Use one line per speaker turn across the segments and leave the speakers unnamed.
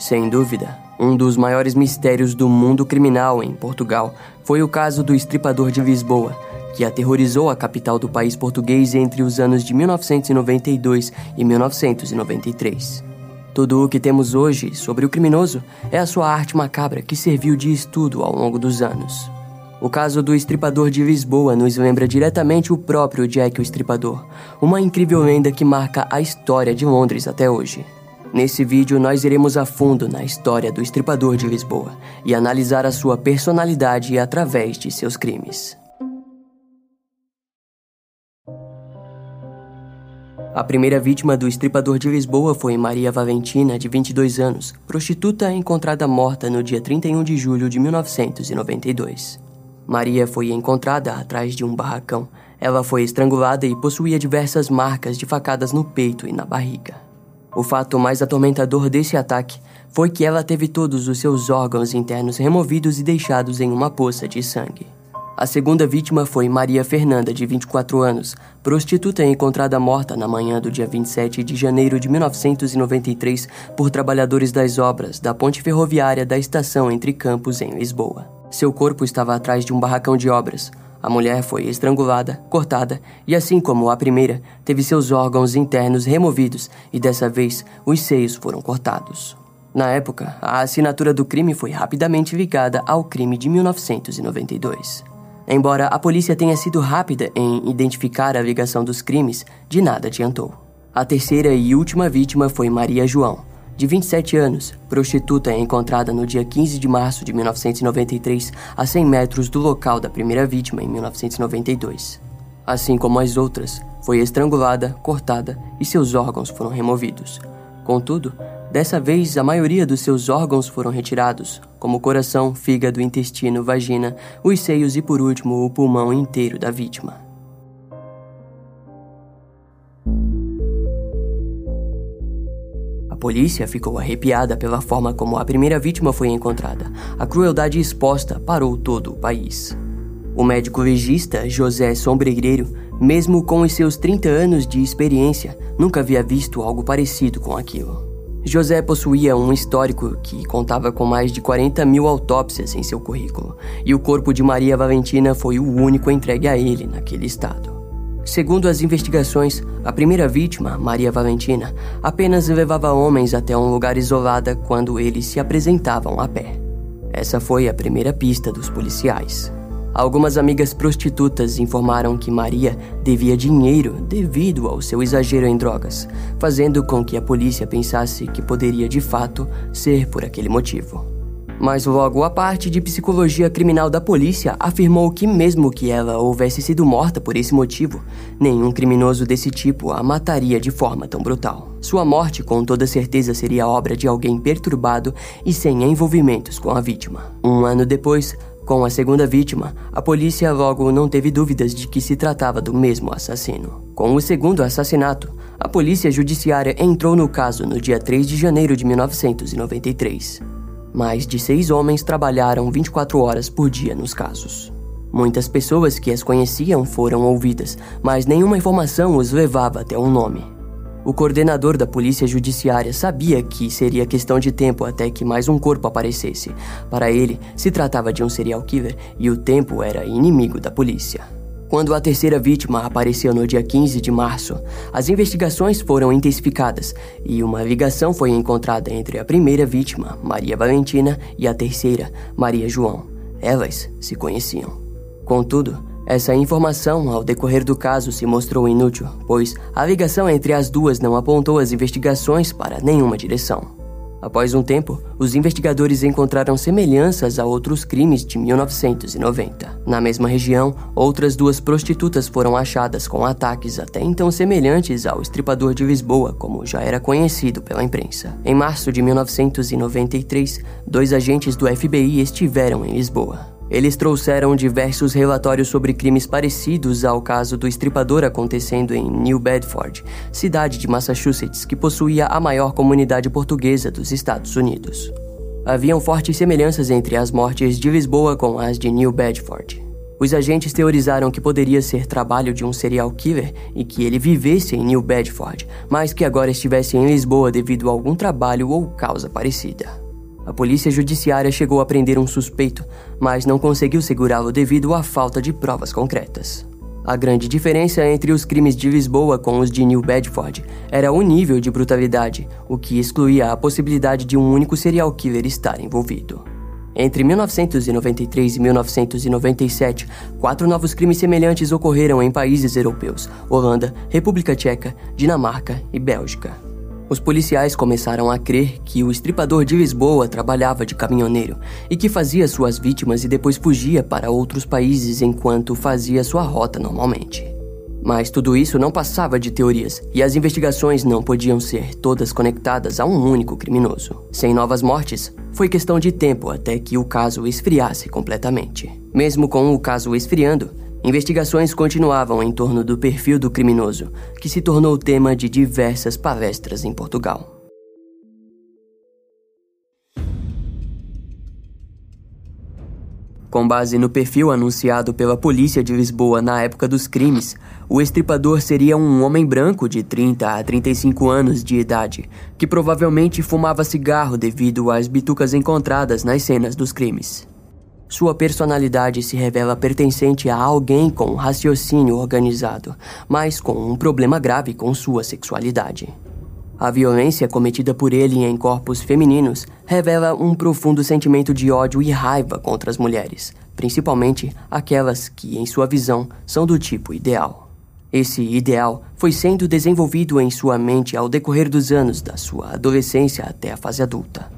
Sem dúvida, um dos maiores mistérios do mundo criminal em Portugal foi o caso do estripador de Lisboa, que aterrorizou a capital do país português entre os anos de 1992 e 1993. Tudo o que temos hoje sobre o criminoso é a sua arte macabra que serviu de estudo ao longo dos anos. O caso do estripador de Lisboa nos lembra diretamente o próprio Jack o Estripador, uma incrível lenda que marca a história de Londres até hoje. Nesse vídeo, nós iremos a fundo na história do estripador de Lisboa e analisar a sua personalidade através de seus crimes. A primeira vítima do estripador de Lisboa foi Maria Valentina, de 22 anos, prostituta encontrada morta no dia 31 de julho de 1992. Maria foi encontrada atrás de um barracão. Ela foi estrangulada e possuía diversas marcas de facadas no peito e na barriga. O fato mais atormentador desse ataque foi que ela teve todos os seus órgãos internos removidos e deixados em uma poça de sangue. A segunda vítima foi Maria Fernanda, de 24 anos, prostituta encontrada morta na manhã do dia 27 de janeiro de 1993 por trabalhadores das obras da ponte ferroviária da estação Entre Campos, em Lisboa. Seu corpo estava atrás de um barracão de obras, a mulher foi estrangulada, cortada e, assim como a primeira, teve seus órgãos internos removidos e dessa vez os seios foram cortados. Na época, a assinatura do crime foi rapidamente ligada ao crime de 1992. Embora a polícia tenha sido rápida em identificar a ligação dos crimes, de nada adiantou. A terceira e última vítima foi Maria João, de 27 anos, prostituta encontrada no dia 15 de março de 1993, a 100 metros do local da primeira vítima em 1992. Assim como as outras, foi estrangulada, cortada e seus órgãos foram removidos. Contudo, dessa vez a maioria dos seus órgãos foram retirados, como o coração, fígado, intestino, vagina, os seios e, por último, o pulmão inteiro da vítima. Polícia ficou arrepiada pela forma como a primeira vítima foi encontrada. A crueldade exposta parou todo o país. O médico legista José Sombregreiro, mesmo com os seus 30 anos de experiência, nunca havia visto algo parecido com aquilo. José possuía um histórico que contava com mais de 40 mil autópsias em seu currículo, e o corpo de Maria Valentina foi o único entregue a ele naquele estado. Segundo as investigações, a primeira vítima, Maria Valentina, apenas levava homens até um lugar isolado quando eles se apresentavam a pé. Essa foi a primeira pista dos policiais. Algumas amigas prostitutas informaram que Maria devia dinheiro devido ao seu exagero em drogas, fazendo com que a polícia pensasse que poderia de fato ser por aquele motivo. Mas logo a parte de psicologia criminal da polícia afirmou que, mesmo que ela houvesse sido morta por esse motivo, nenhum criminoso desse tipo a mataria de forma tão brutal. Sua morte, com toda certeza, seria obra de alguém perturbado e sem envolvimentos com a vítima. Um ano depois, com a segunda vítima, a polícia logo não teve dúvidas de que se tratava do mesmo assassino. Com o segundo assassinato, a polícia judiciária entrou no caso no dia 3 de janeiro de 1993. Mais de seis homens trabalharam 24 horas por dia nos casos. Muitas pessoas que as conheciam foram ouvidas, mas nenhuma informação os levava até um nome. O coordenador da polícia judiciária sabia que seria questão de tempo até que mais um corpo aparecesse. Para ele, se tratava de um serial killer e o tempo era inimigo da polícia. Quando a terceira vítima apareceu no dia 15 de março, as investigações foram intensificadas e uma ligação foi encontrada entre a primeira vítima, Maria Valentina, e a terceira, Maria João. Elas se conheciam. Contudo, essa informação, ao decorrer do caso, se mostrou inútil, pois a ligação entre as duas não apontou as investigações para nenhuma direção. Após um tempo, os investigadores encontraram semelhanças a outros crimes de 1990. Na mesma região, outras duas prostitutas foram achadas com ataques até então semelhantes ao estripador de Lisboa, como já era conhecido pela imprensa. Em março de 1993, dois agentes do FBI estiveram em Lisboa. Eles trouxeram diversos relatórios sobre crimes parecidos ao caso do estripador acontecendo em New Bedford, cidade de Massachusetts que possuía a maior comunidade portuguesa dos Estados Unidos. Haviam fortes semelhanças entre as mortes de Lisboa com as de New Bedford. Os agentes teorizaram que poderia ser trabalho de um serial killer e que ele vivesse em New Bedford, mas que agora estivesse em Lisboa devido a algum trabalho ou causa parecida. A polícia judiciária chegou a prender um suspeito, mas não conseguiu segurá-lo devido à falta de provas concretas. A grande diferença entre os crimes de Lisboa com os de New Bedford era o nível de brutalidade, o que excluía a possibilidade de um único serial killer estar envolvido. Entre 1993 e 1997, quatro novos crimes semelhantes ocorreram em países europeus: Holanda, República Tcheca, Dinamarca e Bélgica. Os policiais começaram a crer que o estripador de Lisboa trabalhava de caminhoneiro e que fazia suas vítimas e depois fugia para outros países enquanto fazia sua rota normalmente. Mas tudo isso não passava de teorias e as investigações não podiam ser todas conectadas a um único criminoso. Sem novas mortes, foi questão de tempo até que o caso esfriasse completamente. Mesmo com o caso esfriando, investigações continuavam em torno do perfil do criminoso, que se tornou tema de diversas palestras em Portugal. Com base no perfil anunciado pela polícia de Lisboa na época dos crimes, o estripador seria um homem branco de 30 a 35 anos de idade, que provavelmente fumava cigarro devido às bitucas encontradas nas cenas dos crimes. Sua personalidade se revela pertencente a alguém com raciocínio organizado, mas com um problema grave com sua sexualidade. A violência cometida por ele em corpos femininos revela um profundo sentimento de ódio e raiva contra as mulheres, principalmente aquelas que, em sua visão, são do tipo ideal. Esse ideal foi sendo desenvolvido em sua mente ao decorrer dos anos da sua adolescência até a fase adulta.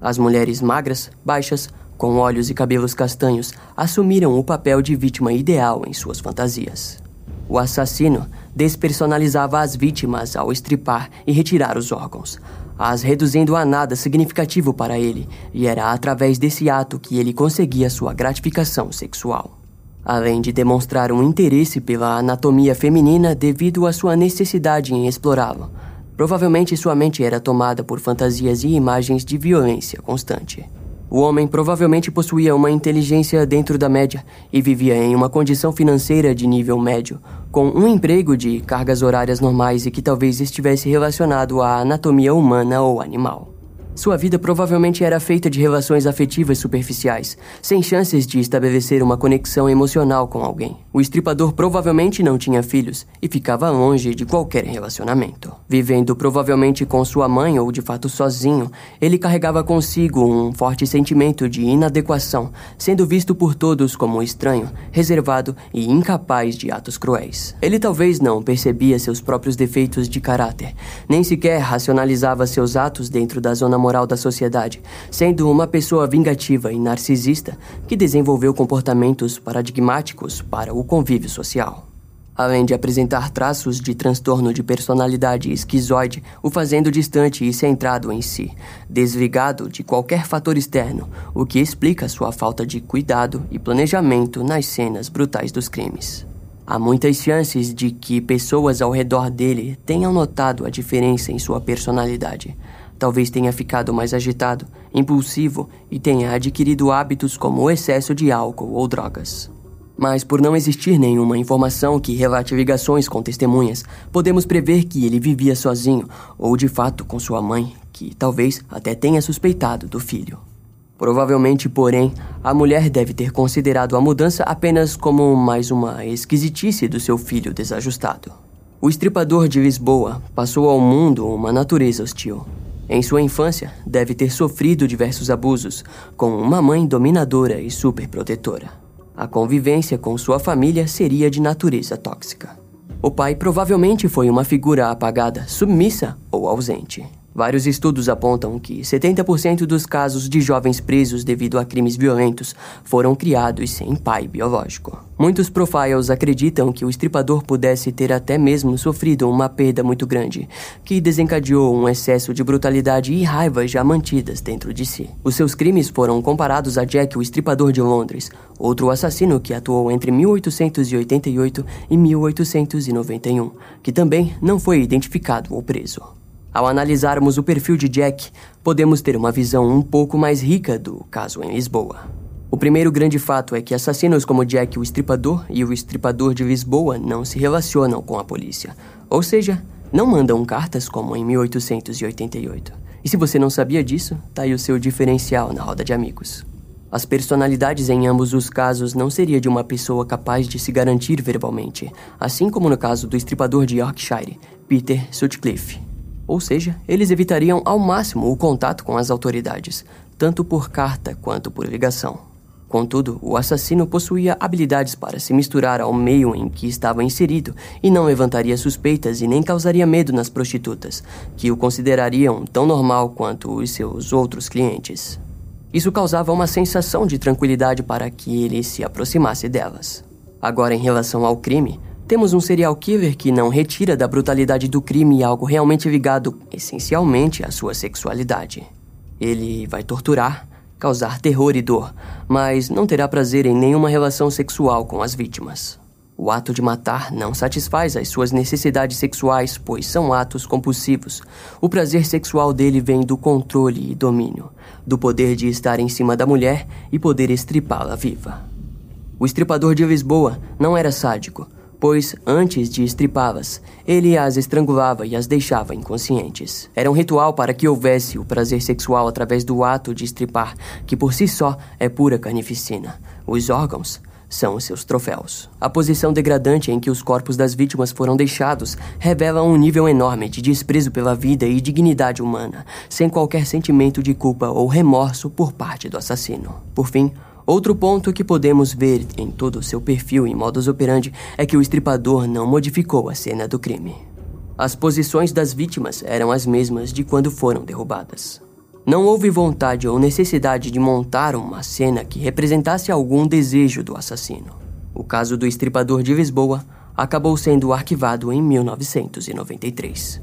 As mulheres magras, baixas, com olhos e cabelos castanhos, assumiram o papel de vítima ideal em suas fantasias. O assassino despersonalizava as vítimas ao estripar e retirar os órgãos, as reduzindo a nada significativo para ele, e era através desse ato que ele conseguia sua gratificação sexual. Além de demonstrar um interesse pela anatomia feminina devido à sua necessidade em explorá-lo, provavelmente sua mente era tomada por fantasias e imagens de violência constante. O homem provavelmente possuía uma inteligência dentro da média e vivia em uma condição financeira de nível médio, com um emprego de cargas horárias normais e que talvez estivesse relacionado à anatomia humana ou animal. Sua vida provavelmente era feita de relações afetivas superficiais, sem chances de estabelecer uma conexão emocional com alguém. O estripador provavelmente não tinha filhos e ficava longe de qualquer relacionamento. Vivendo provavelmente com sua mãe ou de fato sozinho, ele carregava consigo um forte sentimento de inadequação, sendo visto por todos como estranho, reservado e incapaz de atos cruéis. Ele talvez não percebia seus próprios defeitos de caráter, nem sequer racionalizava seus atos dentro da zona moral da sociedade, sendo uma pessoa vingativa e narcisista que desenvolveu comportamentos paradigmáticos para o convívio social. Além de apresentar traços de transtorno de personalidade esquizoide, o fazendo distante e centrado em si, desligado de qualquer fator externo, o que explica sua falta de cuidado e planejamento nas cenas brutais dos crimes. Há muitas chances de que pessoas ao redor dele tenham notado a diferença em sua personalidade, Talvez tenha ficado mais agitado, impulsivo e tenha adquirido hábitos como o excesso de álcool ou drogas. Mas por não existir nenhuma informação que relate ligações com testemunhas, podemos prever que ele vivia sozinho ou de fato com sua mãe, que talvez até tenha suspeitado do filho. Provavelmente, porém, a mulher deve ter considerado a mudança apenas como mais uma esquisitice do seu filho desajustado. O estripador de Lisboa passou ao mundo uma natureza hostil. Em sua infância, deve ter sofrido diversos abusos, com uma mãe dominadora e superprotetora. A convivência com sua família seria de natureza tóxica. O pai provavelmente foi uma figura apagada, submissa ou ausente. Vários estudos apontam que 70% dos casos de jovens presos devido a crimes violentos foram criados sem pai biológico. Muitos profiles acreditam que o estripador pudesse ter até mesmo sofrido uma perda muito grande, que desencadeou um excesso de brutalidade e raiva já mantidas dentro de si. Os seus crimes foram comparados a Jack, o estripador de Londres, outro assassino que atuou entre 1888 e 1891, que também não foi identificado ou preso. Ao analisarmos o perfil de Jack, podemos ter uma visão um pouco mais rica do caso em Lisboa. O primeiro grande fato é que assassinos como Jack o Estripador e o Estripador de Lisboa não se relacionam com a polícia, ou seja, não mandam cartas como em 1888. E se você não sabia disso, tá aí o seu diferencial na roda de amigos. As personalidades em ambos os casos não seria de uma pessoa capaz de se garantir verbalmente, assim como no caso do estripador de Yorkshire, Peter Sutcliffe. Ou seja, eles evitariam ao máximo o contato com as autoridades, tanto por carta quanto por ligação. Contudo, o assassino possuía habilidades para se misturar ao meio em que estava inserido e não levantaria suspeitas e nem causaria medo nas prostitutas, que o considerariam tão normal quanto os seus outros clientes. Isso causava uma sensação de tranquilidade para que ele se aproximasse delas. Agora, em relação ao crime, temos um serial killer que não retira da brutalidade do crime algo realmente ligado essencialmente à sua sexualidade. Ele vai torturar, causar terror e dor, mas não terá prazer em nenhuma relação sexual com as vítimas. O ato de matar não satisfaz as suas necessidades sexuais, pois são atos compulsivos. O prazer sexual dele vem do controle e domínio, do poder de estar em cima da mulher e poder estripá-la viva. O estripador de Lisboa não era sádico, pois antes de estripá-las, ele as estrangulava e as deixava inconscientes. Era um ritual para que houvesse o prazer sexual através do ato de estripar, que por si só é pura carnificina. Os órgãos são os seus troféus. A posição degradante em que os corpos das vítimas foram deixados revela um nível enorme de desprezo pela vida e dignidade humana, sem qualquer sentimento de culpa ou remorso por parte do assassino. Por fim, Outro ponto que podemos ver em todo o seu perfil e modus operandi é que o estripador não modificou a cena do crime. As posições das vítimas eram as mesmas de quando foram derrubadas. Não houve vontade ou necessidade de montar uma cena que representasse algum desejo do assassino. O caso do estripador de Lisboa acabou sendo arquivado em 1993.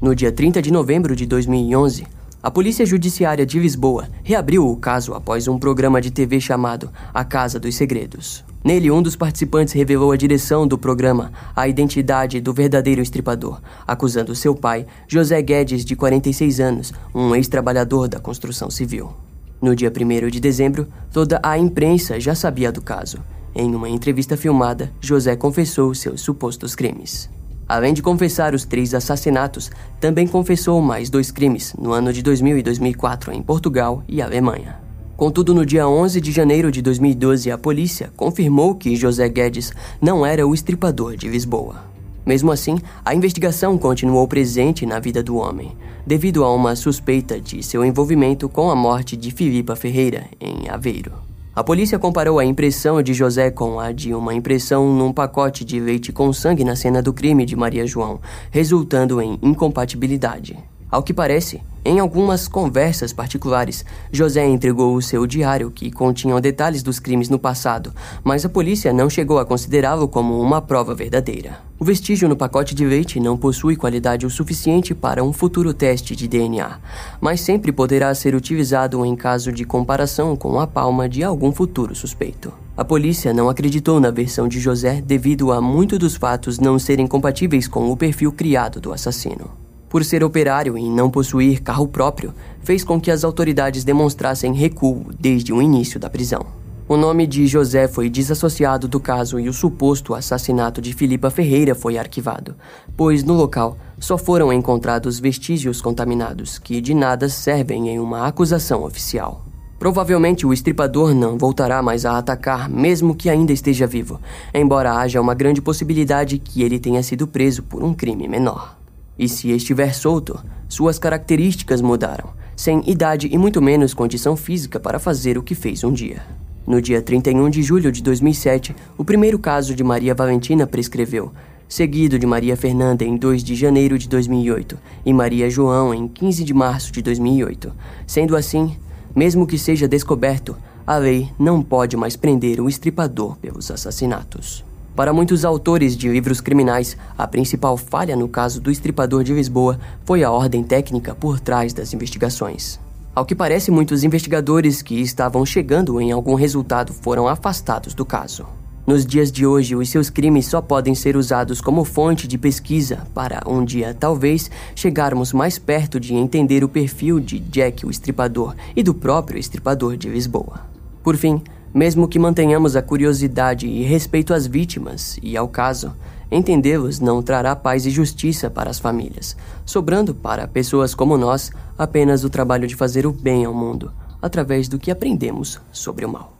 No dia 30 de novembro de 2011, a Polícia Judiciária de Lisboa reabriu o caso após um programa de TV chamado A Casa dos Segredos. Nele, um dos participantes revelou à direção do programa a identidade do verdadeiro estripador, acusando seu pai, José Guedes, de 46 anos, um ex-trabalhador da construção civil. No dia 1 de dezembro, toda a imprensa já sabia do caso. Em uma entrevista filmada, José confessou seus supostos crimes. Além de confessar os três assassinatos, também confessou mais dois crimes no ano de 2000 e 2004 em Portugal e Alemanha. Contudo, no dia 11 de janeiro de 2012, a polícia confirmou que José Guedes não era o estripador de Lisboa. Mesmo assim, a investigação continuou presente na vida do homem, devido a uma suspeita de seu envolvimento com a morte de Filipa Ferreira, em Aveiro. A polícia comparou a impressão de José com a de uma impressão num pacote de leite com sangue na cena do crime de Maria João, resultando em incompatibilidade. Ao que parece, em algumas conversas particulares, José entregou o seu diário, que continha detalhes dos crimes no passado, mas a polícia não chegou a considerá-lo como uma prova verdadeira. O vestígio no pacote de leite não possui qualidade o suficiente para um futuro teste de DNA, mas sempre poderá ser utilizado em caso de comparação com a palma de algum futuro suspeito. A polícia não acreditou na versão de José devido a muitos dos fatos não serem compatíveis com o perfil criado do assassino por ser operário e não possuir carro próprio, fez com que as autoridades demonstrassem recuo desde o início da prisão. O nome de José foi desassociado do caso e o suposto assassinato de Filipa Ferreira foi arquivado, pois no local só foram encontrados vestígios contaminados que de nada servem em uma acusação oficial. Provavelmente o estripador não voltará mais a atacar, mesmo que ainda esteja vivo, embora haja uma grande possibilidade que ele tenha sido preso por um crime menor. E se estiver solto, suas características mudaram, sem idade e muito menos condição física para fazer o que fez um dia. No dia 31 de julho de 2007, o primeiro caso de Maria Valentina prescreveu, seguido de Maria Fernanda em 2 de janeiro de 2008 e Maria João em 15 de março de 2008. Sendo assim, mesmo que seja descoberto, a lei não pode mais prender o estripador pelos assassinatos. Para muitos autores de livros criminais, a principal falha no caso do estripador de Lisboa foi a ordem técnica por trás das investigações. Ao que parece, muitos investigadores que estavam chegando em algum resultado foram afastados do caso. Nos dias de hoje, os seus crimes só podem ser usados como fonte de pesquisa para um dia, talvez, chegarmos mais perto de entender o perfil de Jack o Estripador e do próprio Estripador de Lisboa. Por fim, mesmo que mantenhamos a curiosidade e respeito às vítimas e ao caso, entendê-los não trará paz e justiça para as famílias, sobrando para pessoas como nós apenas o trabalho de fazer o bem ao mundo, através do que aprendemos sobre o mal.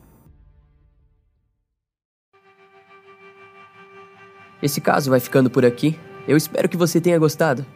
Esse caso vai ficando por aqui. Eu espero que você tenha gostado.